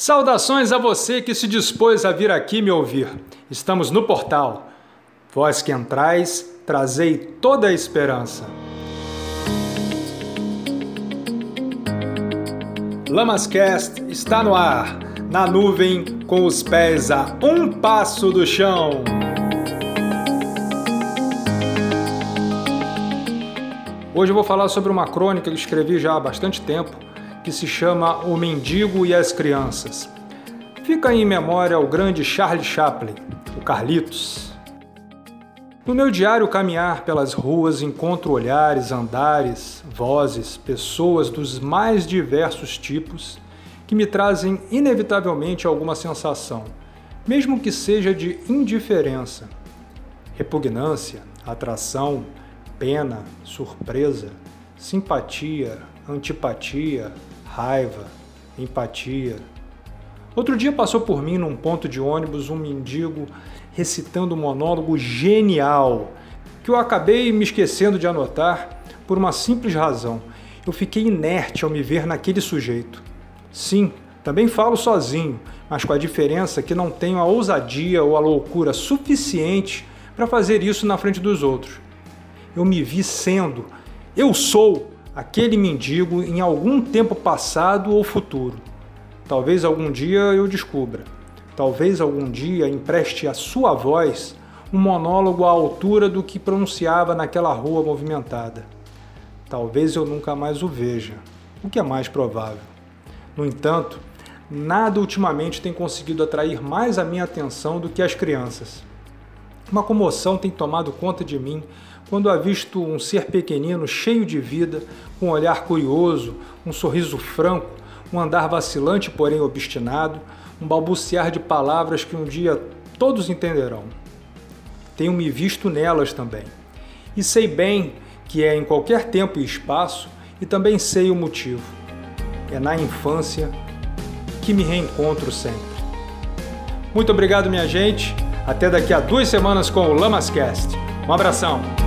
Saudações a você que se dispôs a vir aqui me ouvir. Estamos no portal. Vós que entrais, trazei toda a esperança. Lamascast está no ar, na nuvem, com os pés a um passo do chão. Hoje eu vou falar sobre uma crônica que escrevi já há bastante tempo que se chama O Mendigo e as Crianças. Fica em memória ao grande Charlie Chaplin, o Carlitos. No meu diário caminhar pelas ruas encontro olhares, andares, vozes, pessoas dos mais diversos tipos que me trazem inevitavelmente alguma sensação, mesmo que seja de indiferença, repugnância, atração, pena, surpresa, simpatia, antipatia, raiva, empatia. Outro dia passou por mim num ponto de ônibus um mendigo recitando um monólogo genial que eu acabei me esquecendo de anotar por uma simples razão. Eu fiquei inerte ao me ver naquele sujeito. Sim, também falo sozinho, mas com a diferença que não tenho a ousadia ou a loucura suficiente para fazer isso na frente dos outros. Eu me vi sendo, eu sou aquele mendigo em algum tempo passado ou futuro. Talvez algum dia eu descubra. Talvez algum dia empreste a sua voz um monólogo à altura do que pronunciava naquela rua movimentada. Talvez eu nunca mais o veja, o que é mais provável. No entanto, nada ultimamente tem conseguido atrair mais a minha atenção do que as crianças. Uma comoção tem tomado conta de mim quando avisto um ser pequenino cheio de vida, com um olhar curioso, um sorriso franco, um andar vacilante, porém obstinado, um balbuciar de palavras que um dia todos entenderão. Tenho me visto nelas também. E sei bem que é em qualquer tempo e espaço, e também sei o motivo. É na infância que me reencontro sempre. Muito obrigado, minha gente. Até daqui a duas semanas com o Lamascast. Um abração!